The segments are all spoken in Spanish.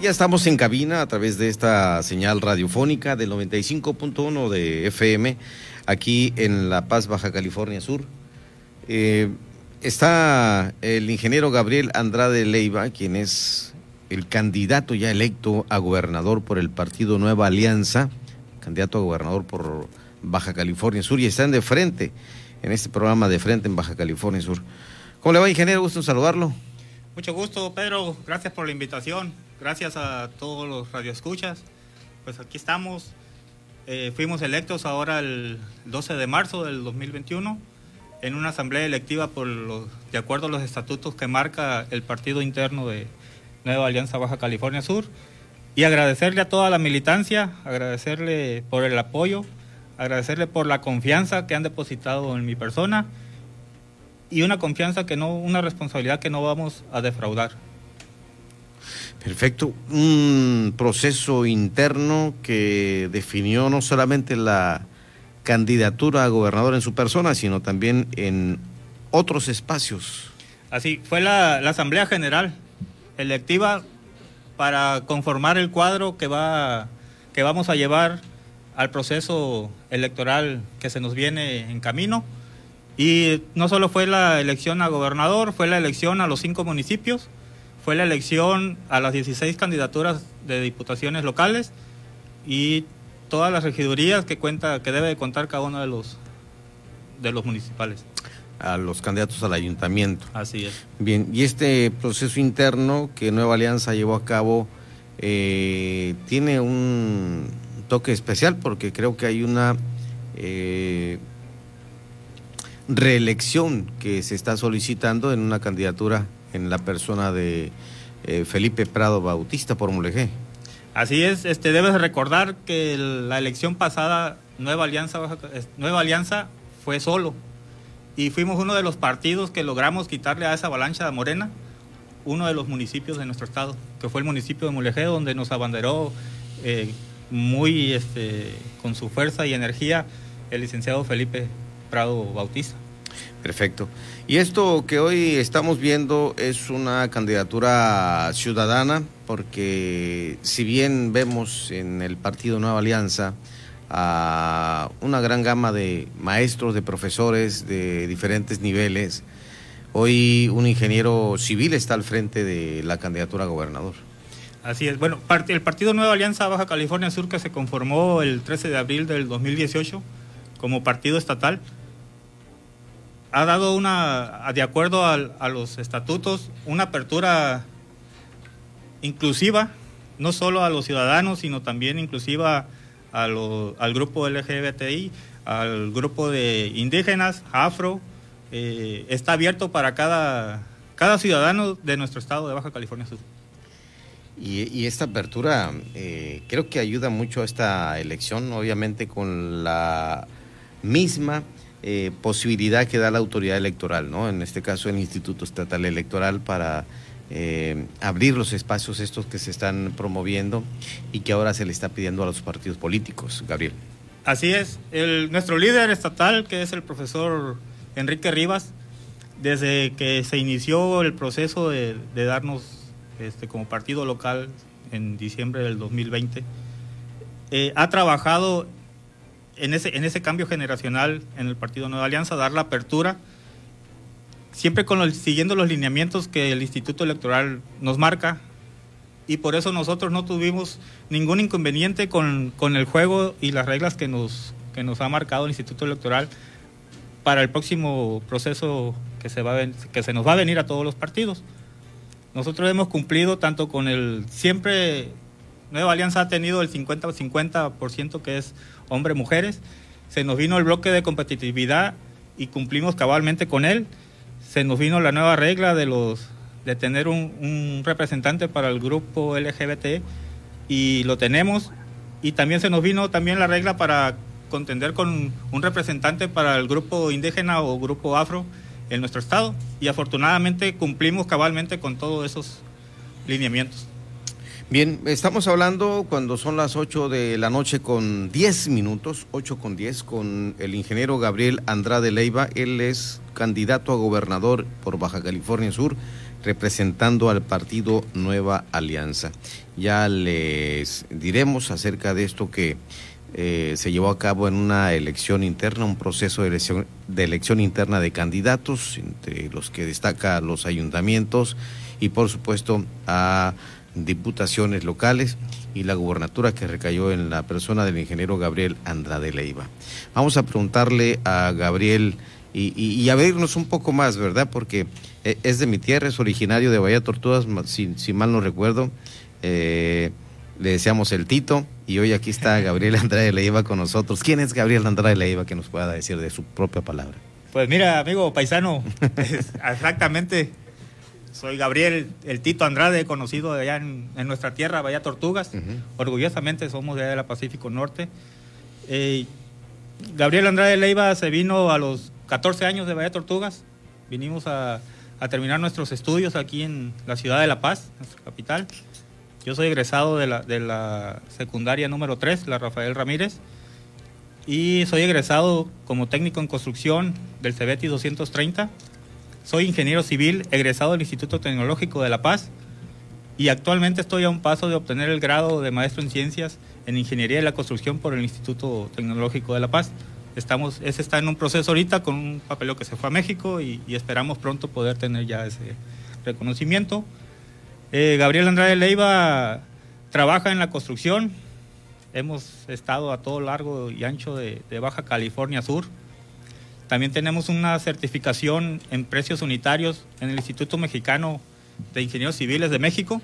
Ya estamos en cabina a través de esta señal radiofónica del 95.1 de FM aquí en La Paz, Baja California Sur. Eh, está el ingeniero Gabriel Andrade Leiva, quien es el candidato ya electo a gobernador por el partido Nueva Alianza, candidato a gobernador por Baja California Sur, y están de frente en este programa de frente en Baja California Sur. ¿Cómo le va, ingeniero? Gusto en saludarlo. Mucho gusto, Pedro. Gracias por la invitación. Gracias a todos los radioescuchas. Pues aquí estamos. Eh, fuimos electos ahora el 12 de marzo del 2021 en una asamblea electiva por los, de acuerdo a los estatutos que marca el partido interno de Nueva Alianza Baja California Sur. Y agradecerle a toda la militancia, agradecerle por el apoyo, agradecerle por la confianza que han depositado en mi persona y una confianza que no, una responsabilidad que no vamos a defraudar. Perfecto. Un proceso interno que definió no solamente la candidatura a gobernador en su persona, sino también en otros espacios. Así, fue la, la Asamblea General electiva para conformar el cuadro que, va, que vamos a llevar al proceso electoral que se nos viene en camino. Y no solo fue la elección a gobernador, fue la elección a los cinco municipios, fue la elección a las 16 candidaturas de diputaciones locales y todas las regidurías que cuenta que debe contar cada uno de los de los municipales a los candidatos al ayuntamiento. Así es. Bien, y este proceso interno que Nueva Alianza llevó a cabo eh, tiene un toque especial porque creo que hay una eh, reelección que se está solicitando en una candidatura en la persona de eh, Felipe Prado Bautista por Mulegé. Así es, este debes recordar que la elección pasada Nueva Alianza Nueva Alianza fue solo y fuimos uno de los partidos que logramos quitarle a esa avalancha de Morena uno de los municipios de nuestro estado, que fue el municipio de Mulegé, donde nos abanderó eh, muy este, con su fuerza y energía el licenciado Felipe Prado Bautista. Perfecto. Y esto que hoy estamos viendo es una candidatura ciudadana, porque si bien vemos en el Partido Nueva Alianza a una gran gama de maestros, de profesores de diferentes niveles, hoy un ingeniero civil está al frente de la candidatura a gobernador. Así es. Bueno, el Partido Nueva Alianza Baja California Sur que se conformó el 13 de abril del 2018 como partido estatal ha dado una, de acuerdo a, los estatutos, una apertura inclusiva, no solo a los ciudadanos, sino también inclusiva al grupo LGBTI, al grupo de indígenas, afro, eh, está abierto para cada, cada ciudadano de nuestro estado de Baja California Sur. Y, esta apertura eh, creo que ayuda mucho a esta elección, obviamente con la misma eh, posibilidad que da la autoridad electoral, ¿no? En este caso el Instituto Estatal Electoral para eh, abrir los espacios estos que se están promoviendo y que ahora se le está pidiendo a los partidos políticos, Gabriel. Así es, nuestro líder estatal, que es el profesor Enrique Rivas, desde que se inició el proceso de darnos este, como partido local en diciembre del 2020, eh, ha trabajado en ese, en ese cambio generacional en el Partido Nueva Alianza, dar la apertura, siempre con siguiendo los lineamientos que el Instituto Electoral nos marca, y por eso nosotros no tuvimos ningún inconveniente con, con el juego y las reglas que nos, que nos ha marcado el Instituto Electoral para el próximo proceso que se, va que se nos va a venir a todos los partidos. Nosotros hemos cumplido tanto con el siempre Nueva Alianza ha tenido el 50-50% que es hombre-mujeres. Se nos vino el bloque de competitividad y cumplimos cabalmente con él. Se nos vino la nueva regla de los de tener un, representante para el grupo LGBT y lo tenemos. Y también se nos vino también la regla para contender con un representante para el grupo indígena o grupo afro en nuestro estado y afortunadamente cumplimos cabalmente con todos esos lineamientos. Bien, estamos hablando cuando son las 8 de la noche con 10 minutos, 8 con 10, con el ingeniero Gabriel Andrade Leiva. Él es candidato a gobernador por Baja California Sur, representando al partido Nueva Alianza. Ya les diremos acerca de esto que eh, se llevó a cabo en una elección interna, un proceso de elección, de elección interna de candidatos, entre los que destaca los ayuntamientos y por supuesto a diputaciones locales y la gubernatura que recayó en la persona del ingeniero Gabriel Andrade Leiva. Vamos a preguntarle a Gabriel y, a vernos un poco más, ¿verdad? Porque eh, es de mi tierra, es originario de Bahía Tortugas, si mal no recuerdo. Eh, le deseamos el Tito y hoy aquí está Gabriel Andrade Leiva con nosotros. ¿Quién es Gabriel Andrade Leiva que nos pueda decir de su propia palabra? Pues mira, amigo paisano, exactamente. Soy Gabriel, el Tito Andrade, conocido allá en, nuestra tierra, Bahía Tortugas. Orgullosamente somos de allá de la Pacífico Norte. Eh, Gabriel Andrade Leiva se vino a los 14 años de Bahía Tortugas. Vinimos a, a terminar nuestros estudios aquí en la ciudad de La Paz, nuestra capital. Yo soy egresado de la, de la secundaria número 3, la Rafael Ramírez, y soy egresado como técnico en construcción del CEBETI 230. Soy ingeniero civil, egresado del Instituto Tecnológico de La Paz, y actualmente estoy a un paso de obtener el grado de maestro en ciencias en ingeniería de la construcción por el Instituto Tecnológico de La Paz. Estamos, ese está en un proceso ahorita con un papeleo que se fue a México y, y esperamos pronto poder tener ya ese reconocimiento. Eh, Gabriel Andrade Leiva trabaja en la construcción. Hemos estado a todo largo y ancho de, Baja California Sur. También tenemos una certificación en precios unitarios en el Instituto Mexicano de Ingenieros Civiles de México,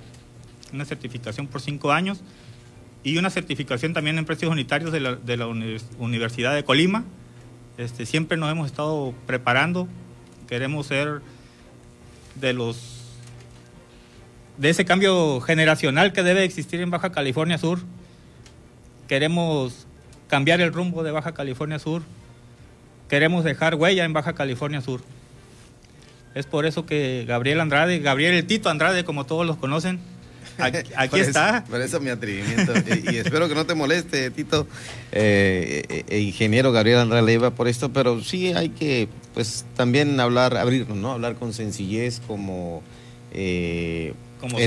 una certificación por cinco años, y una certificación también en precios unitarios de la, Universidad de Colima. Este, siempre nos hemos estado preparando, queremos ser de los de ese cambio generacional que debe existir en Baja California Sur. Queremos cambiar el rumbo de Baja California Sur. Queremos dejar huella en Baja California Sur. Es por eso que Gabriel Andrade, Gabriel el Tito Andrade, como todos los conocen, aquí, está. por eso mi atrevimiento. y, espero que no te moleste, Tito, eh, eh, eh, ingeniero Gabriel Andrade Leiva, por esto, pero sí hay que, pues, también hablar, abrirnos, ¿no? Hablar con sencillez, como es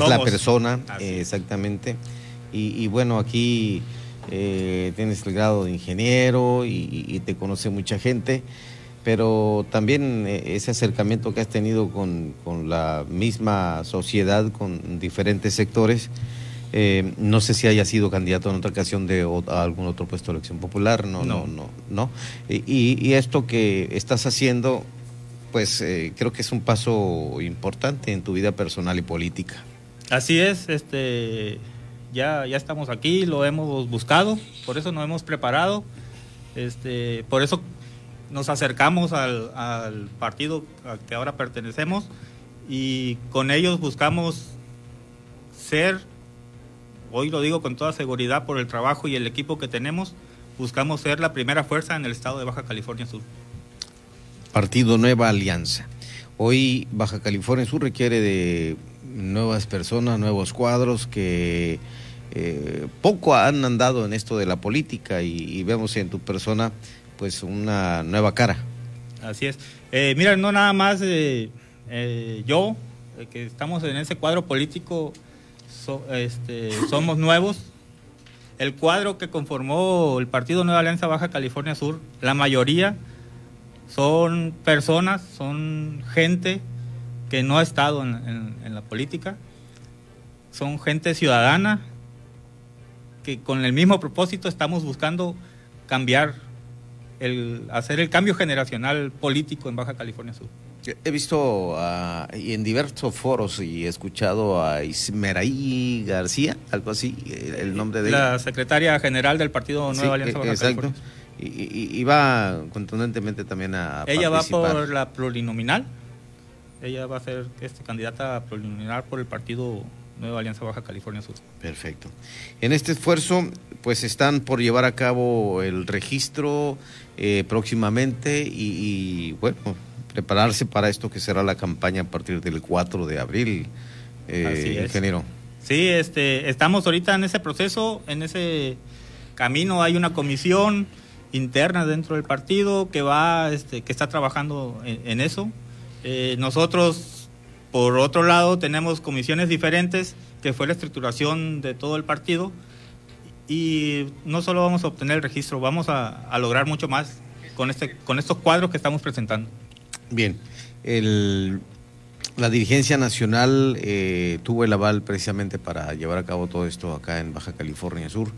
la persona, exactamente. Y, bueno, aquí eh, tienes el grado de ingeniero y, te conoce mucha gente, pero también eh, ese acercamiento que has tenido con, la misma sociedad, con diferentes sectores. Eh, no sé si haya sido candidato en otra ocasión de a algún otro puesto de elección popular, no, no, no, no. Y, y, esto que estás haciendo pues eh, creo que es un paso importante en tu vida personal y política. Así es, este, ya, ya estamos aquí, lo hemos buscado, por eso nos hemos preparado, este, por eso nos acercamos al, al partido al que ahora pertenecemos y con ellos buscamos ser, hoy lo digo con toda seguridad por el trabajo y el equipo que tenemos, buscamos ser la primera fuerza en el estado de Baja California Sur. Partido Nueva Alianza. Hoy Baja California Sur requiere de nuevas personas, nuevos cuadros que eh, poco han andado en esto de la política y, vemos en tu persona pues una nueva cara. Así es. Eh, mira, no nada más eh, yo, que estamos en ese cuadro político, este, somos nuevos. El cuadro que conformó el Partido Nueva Alianza Baja California Sur, la mayoría son personas, son gente que no ha estado en, la política, son gente ciudadana que con el mismo propósito estamos buscando cambiar, el, hacer el cambio generacional político en Baja California Sur. He visto y en diversos foros y he escuchado a Ismeraí García, algo así, el nombre de la secretaria general del Partido Nueva Alianza Baja exacto. Y, va contundentemente también a Ella va por la plurinominal. Ella va a ser este, candidata plurinominal por el partido Nueva Alianza Baja California Sur. Perfecto. En este esfuerzo, pues están por llevar a cabo el registro eh, próximamente y, bueno, prepararse para esto que será la campaña a partir del 4 de abril, eh, ingeniero. Sí, este, estamos ahorita en ese proceso, en ese camino. Hay una comisión interna dentro del partido que va, este, que está trabajando en, eso. Eh, nosotros Por otro lado, tenemos comisiones diferentes, que fue la estructuración de todo el partido. Y no solo vamos a obtener el registro, vamos a, a lograr mucho más con, este, con estos cuadros que estamos presentando. Bien, el, la dirigencia nacional eh, tuvo el aval precisamente para llevar a cabo todo esto acá en Baja California Sur.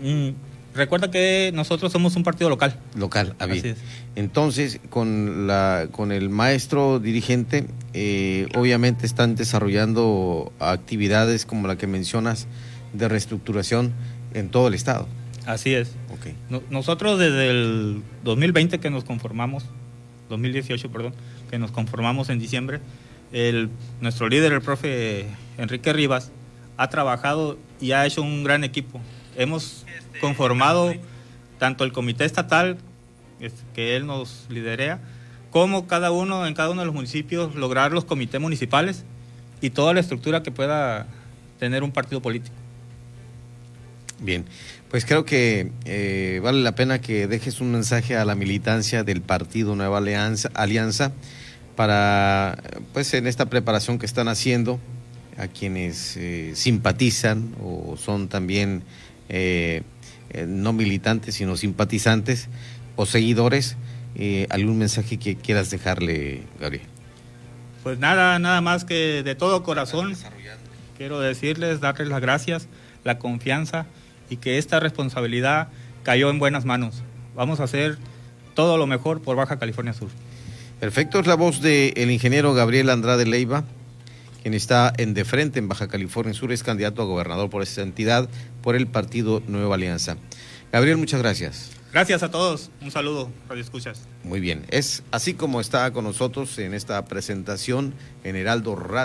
Mm, recuerda que nosotros somos un partido local. Local, a Así es. Entonces, con, la, con el maestro dirigente, eh, obviamente están desarrollando actividades como la que mencionas de reestructuración en todo el estado. Así es. Ok. No- nosotros desde el 2020 que nos conformamos, 2018, perdón, que nos conformamos en diciembre, el, nuestro líder, el profe Enrique Rivas, ha trabajado y ha hecho un gran equipo. Hemos conformado tanto el comité estatal, este, que él nos liderea, como cada uno, en cada uno de los municipios, lograr los comités municipales y toda la estructura que pueda tener un partido político. Bien, pues creo que eh, vale la pena que dejes un mensaje a la militancia del partido Nueva Alianza, Alianza para, pues en esta preparación que están haciendo, a quienes eh, simpatizan o son también eh, eh, no militantes, sino simpatizantes o seguidores, eh, algún mensaje que quieras dejarle, Gabriel. Pues nada, nada más que de todo corazón quiero decirles, darles las gracias, la confianza y que esta responsabilidad cayó en buenas manos. Vamos a hacer todo lo mejor por Baja California Sur. Perfecto, es la voz del ingeniero Gabriel Andrade Leiva, quien está en de frente en Baja California Sur, es candidato a gobernador por esta entidad, por el partido Nueva Alianza. Gabriel, muchas gracias. Gracias a todos, un saludo, Radio Escuchas. Muy bien, es así como está con nosotros en esta presentación en Heraldo Radio.